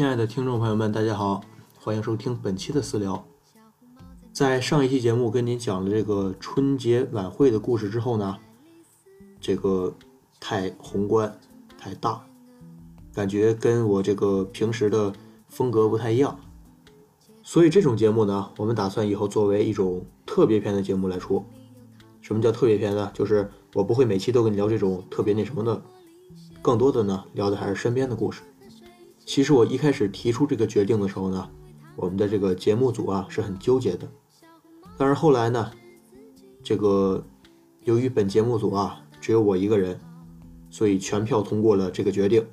亲爱的听众朋友们，大家好，欢迎收听本期的私聊。在上一期节目跟您讲了这个春节晚会的故事之后呢，这个太宏观、太大，感觉跟我这个平时的风格不太一样，所以这种节目呢，我们打算以后作为一种特别篇的节目来出。什么叫特别篇呢？就是我不会每期都跟你聊这种特别那什么的，更多的呢，聊的还是身边的故事。其实我一开始提出这个决定的时候呢，我们的这个节目组啊是很纠结的。但是后来呢，这个由于本节目组啊只有我一个人，所以全票通过了这个决定，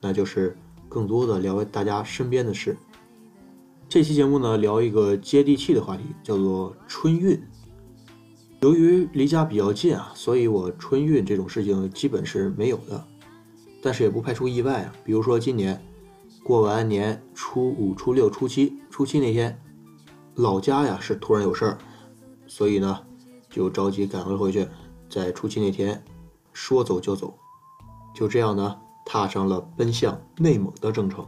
那就是更多的聊大家身边的事。这期节目呢，聊一个接地气的话题，叫做春运。由于离家比较近啊，所以我春运这种事情基本是没有的。但是也不排除意外啊，比如说今年过完年初五、初六、初七，初七那天老家呀是突然有事儿，所以呢就着急赶了回去，在初七那天说走就走，就这样呢踏上了奔向内蒙的征程。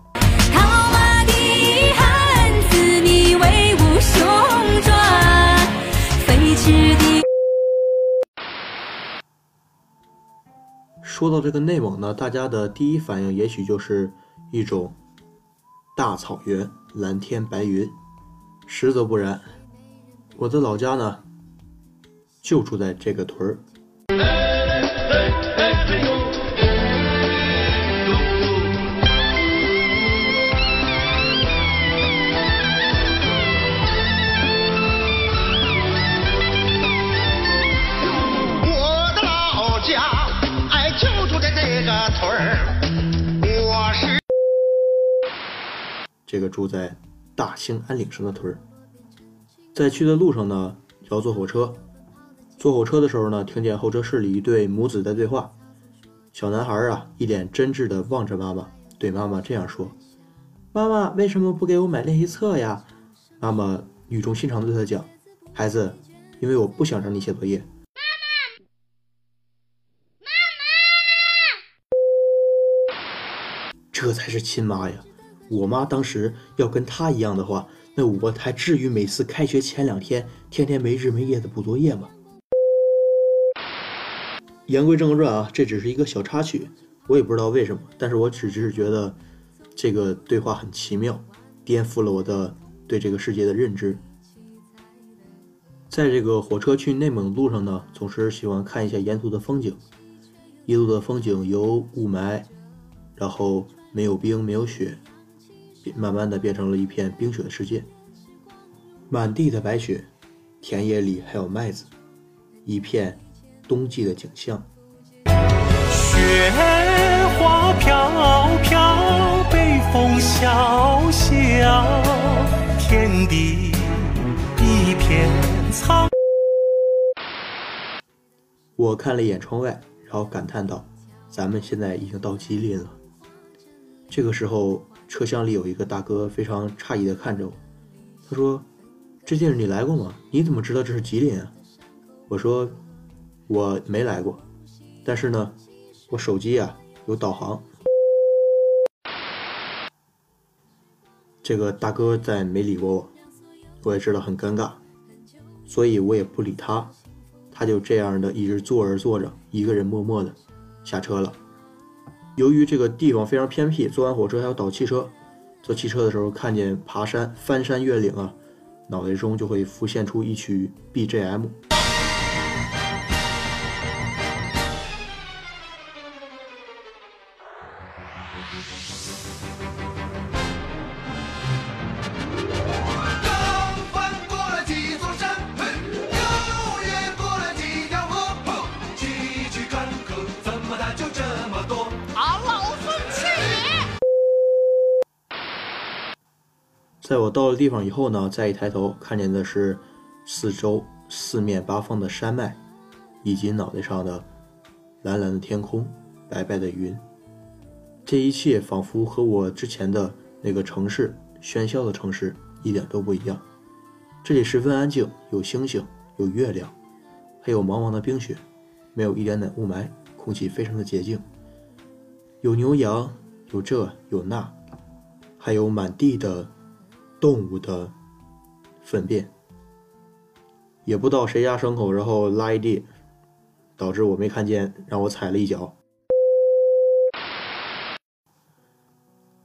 说到这个内蒙呢，大家的第一反应也许就是一种大草原、蓝天白云。实则不然，我的老家呢就住在这个屯儿。这个住在大兴安岭上的屯儿，在去的路上呢，要坐火车。坐火车的时候呢，听见候车室里一对母子在对话。小男孩啊，一脸真挚地望着妈妈，对妈妈这样说：“妈妈为什么不给我买练习册呀？”妈妈语重心长地对他讲：“孩子，因为我不想让你写作业。”妈妈，妈妈，这才是亲妈呀！我妈当时要跟她一样的话，那我还至于每次开学前两天天天没日没夜的补作业吗？言归正传啊，这只是一个小插曲，我也不知道为什么，但是我只是觉得这个对话很奇妙，颠覆了我的对这个世界的认知。在这个火车去内蒙的路上呢，总是喜欢看一下沿途的风景，一路的风景有雾霾，然后没有冰没有雪。慢慢的变成了一片冰雪的世界，满地的白雪，田野里还有麦子，一片冬季的景象。雪花飘飘，北风萧萧，天地一片苍。我看了一眼窗外，然后感叹道：“咱们现在已经到吉林了。”这个时候。车厢里有一个大哥非常诧异地看着我，他说：“这地儿你来过吗？你怎么知道这是吉林啊？”我说：“我没来过，但是呢，我手机啊有导航。”这个大哥再没理过我，我也知道很尴尬，所以我也不理他，他就这样的一直坐着坐着，一个人默默的下车了。由于这个地方非常偏僻，坐完火车还要倒汽车。坐汽车的时候，看见爬山、翻山越岭啊，脑袋中就会浮现出一曲 BGM。在我到了地方以后呢，再一抬头，看见的是四周四面八方的山脉，以及脑袋上的蓝蓝的天空、白白的云。这一切仿佛和我之前的那个城市喧嚣的城市一点都不一样。这里十分安静，有星星，有月亮，还有茫茫的冰雪，没有一点点雾霾，空气非常的洁净。有牛羊，有这有那，还有满地的动物的粪便。也不知道谁家牲口，然后拉一地，导致我没看见，让我踩了一脚。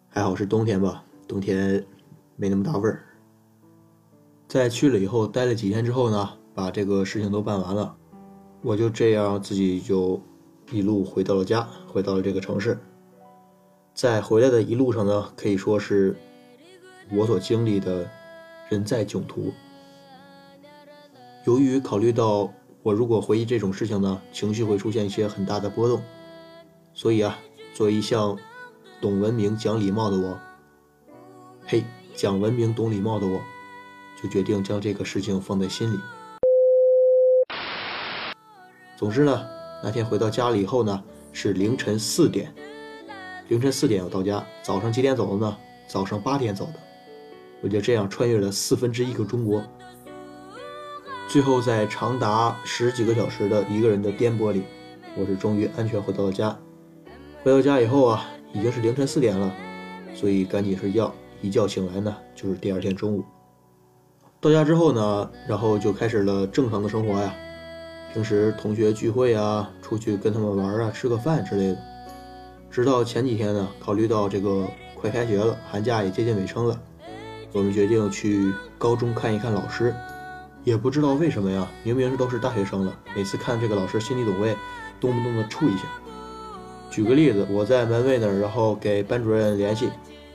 还好是冬天吧，冬天没那么大味儿。在去了以后，待了几天之后呢，把这个事情都办完了，我就这样自己就一路回到了家，回到了这个城市。在回来的一路上呢，可以说是我所经历的人在囧途。由于考虑到我如果回忆这种事情呢，情绪会出现一些很大的波动，所以啊，作为一向懂文明、讲礼貌的我，嘿，讲文明、懂礼貌的我，就决定将这个事情放在心里。总之呢，那天回到家里以后呢，是凌晨四点，凌晨四点我到家，早上几点走的呢？早上八点走的，我就这样穿越了四分之一个中国。最后，在长达十几个小时的一个人的颠簸里，我是终于安全回到了家。回到家以后啊，已经是凌晨四点了，所以赶紧睡觉。一觉醒来呢，就是第二天中午。到家之后呢，然后就开始了正常的生活呀。平时同学聚会啊，出去跟他们玩啊，吃个饭之类的。直到前几天呢，考虑到这个快开学了，寒假也接近尾声了，我们决定去高中看一看老师。也不知道为什么呀，明明是都是大学生了，每次看这个老师心里懂位，动不动的怵一下。举个例子，我在门卫那儿，然后给班主任联系，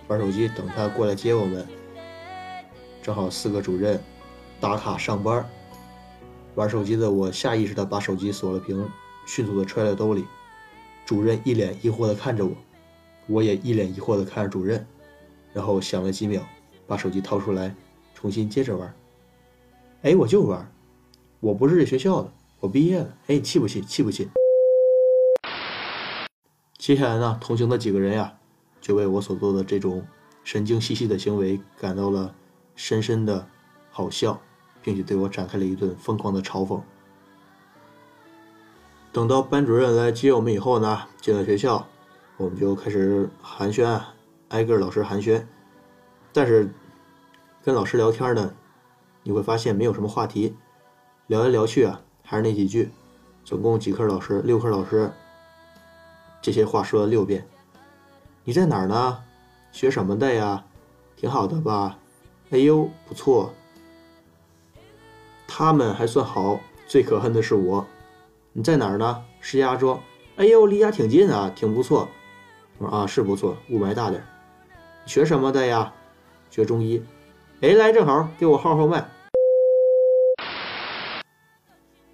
玩手机等他过来接我们。正好四个主任打卡上班，玩手机的我下意识的把手机锁了屏，迅速的揣在兜里。主任一脸疑惑的看着我，我也一脸疑惑的看着主任，然后想了几秒，把手机掏出来，重新接着玩。哎，我就玩，我不是这学校的，我毕业了。哎，气不气？气不气？接下来呢，同行的几个人呀，就为我所做的这种神经兮兮的行为感到了深深的好笑，并且对我展开了一顿疯狂的嘲讽。等到班主任来接我们以后呢，进了学校，我们就开始寒暄，挨个老师寒暄。但是跟老师聊天呢。你会发现没有什么话题，聊来聊去啊，还是那几句。总共几科老师？六科老师。这些话说了六遍。你在哪儿呢？学什么的呀？挺好的吧？哎呦，不错。他们还算好，最可恨的是我。你在哪儿呢？石家庄。哎呦，离家挺近啊，挺不错。我说啊，是不错，雾霾大点。学什么的呀？学中医。哎，来正好，给我号号脉。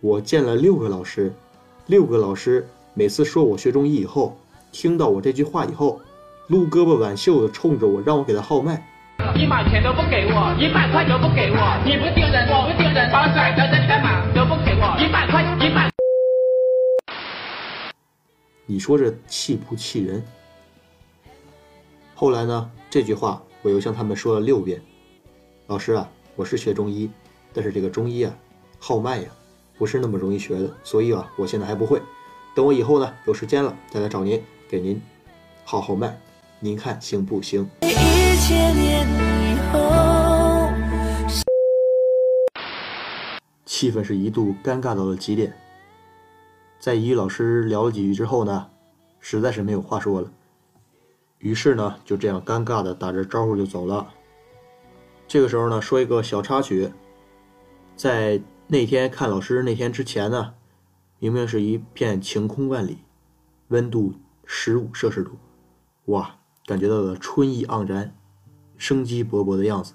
我见了六个老师，六个老师每次说我学中医以后，听到我这句话以后，撸胳膊挽袖子冲着我，让我给他号脉。一毛钱都不给我，一百块都不给我，你不丢人，我不丢人，把我甩在这里干嘛？都不给我，一百块，一百。你说这气不气人？后来呢？这句话我又向他们说了六遍。老师啊，我是学中医，但是这个中医啊，号脉呀。不是那么容易学的，所以啊，我现在还不会。等我以后呢，有时间了再来找您，给您号号脉，您看行不行？气氛是一度尴尬到了极点。在与老师聊了几句之后呢，实在是没有话说了，于是呢，就这样尴尬的打着招呼就走了。这个时候呢，说一个小插曲，在。那天看老师那天之前呢，明明是一片晴空万里，温度十五摄氏度，哇，感觉到了春意盎然，生机勃勃的样子。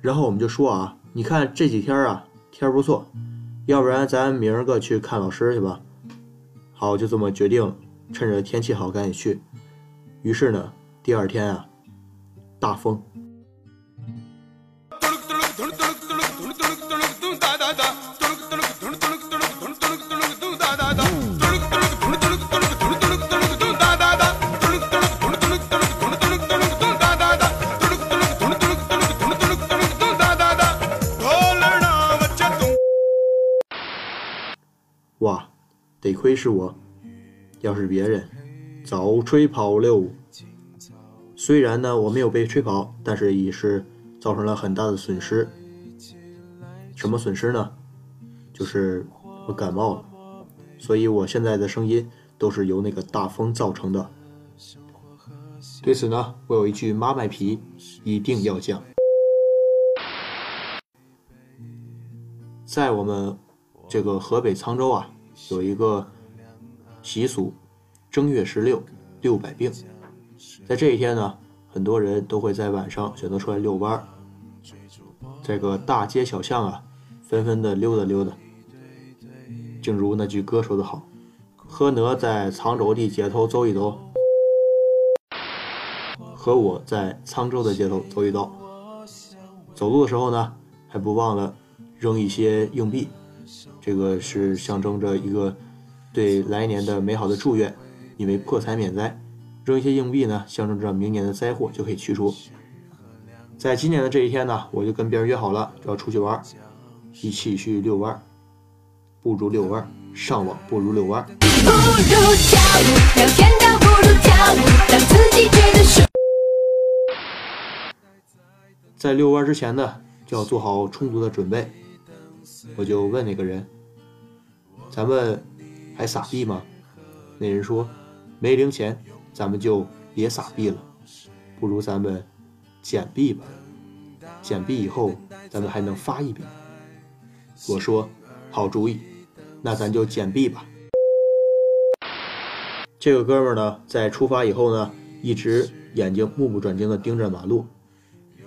然后我们就说啊，你看这几天啊，天不错，要不然咱明儿个去看老师去吧。好，就这么决定了，趁着天气好赶紧去。于是呢，第二天啊，大风。哇，得亏是我，要是别人，早吹跑溜。虽然呢我没有被吹跑，但是也是造成了很大的损失。什么损失呢？就是我感冒了，所以我现在的声音都是由那个大风造成的。对此呢，我有一句妈卖皮，一定要讲。在我们这个河北沧州啊，有一个习俗，正月十六六百病。在这一天呢，很多人都会在晚上选择出来遛弯儿。这个大街小巷啊，纷纷的溜达溜达。正如那句歌说的好：“和哪在沧州的街头走一走，和我在沧州的街头走一走。”走路的时候呢，还不忘了。扔一些硬币，这个是象征着一个对来年的美好的祝愿，因为破财免灾。扔一些硬币呢，象征着明年的灾祸就可以去除。在今年的这一天呢，我就跟别人约好了要出去玩，一起去遛弯。不如遛弯，上网不如遛弯。不如跳舞，聊天都不如跳舞，让自己觉得舒在遛弯之前呢，就要做好充足的准备。我就问那个人：“咱们还撒币吗？”那人说：“没零钱，咱们就别撒币了，不如咱们捡币吧。捡币以后，咱们还能发一笔。”我说：“好主意，那咱就捡币吧。”这个哥们呢，在出发以后呢，一直眼睛目不转睛地盯着马路，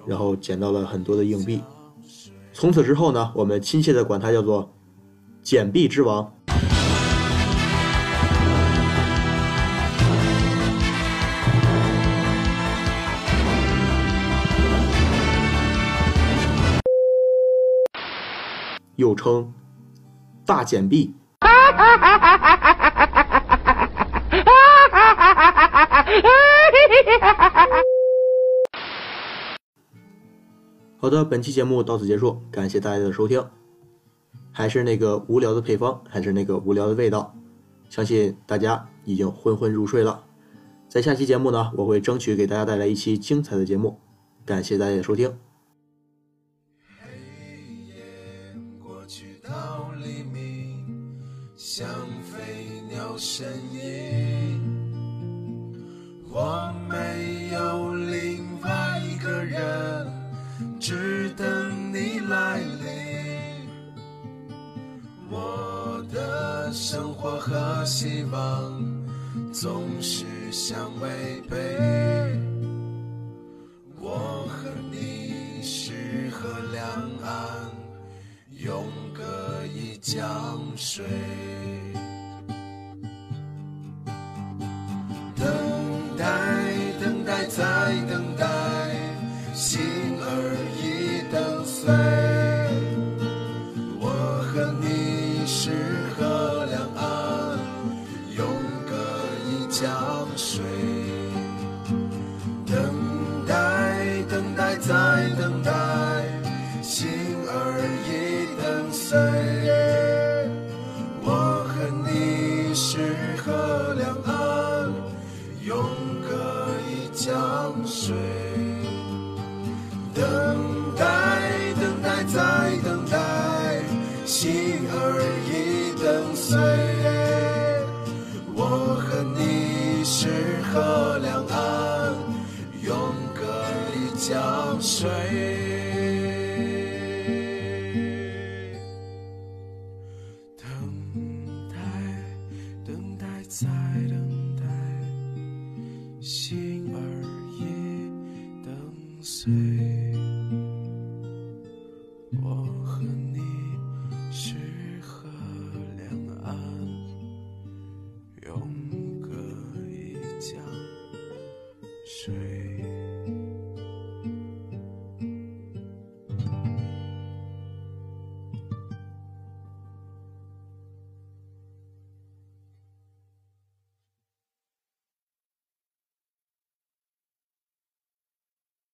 然后捡到了很多的硬币。从此之后呢，我们亲切地管他叫做“捡币之王”。又称“大简币”。好的，本期节目到此结束，感谢大家的收听。还是那个无聊的配方，还是那个无聊的味道，相信大家已经昏昏入睡了。在下期节目呢，我会争取给大家带来一期精彩的节目，感谢大家的收听。身影。我没有另外一个人。只等你来临，我的生活和希望总是相违背。水。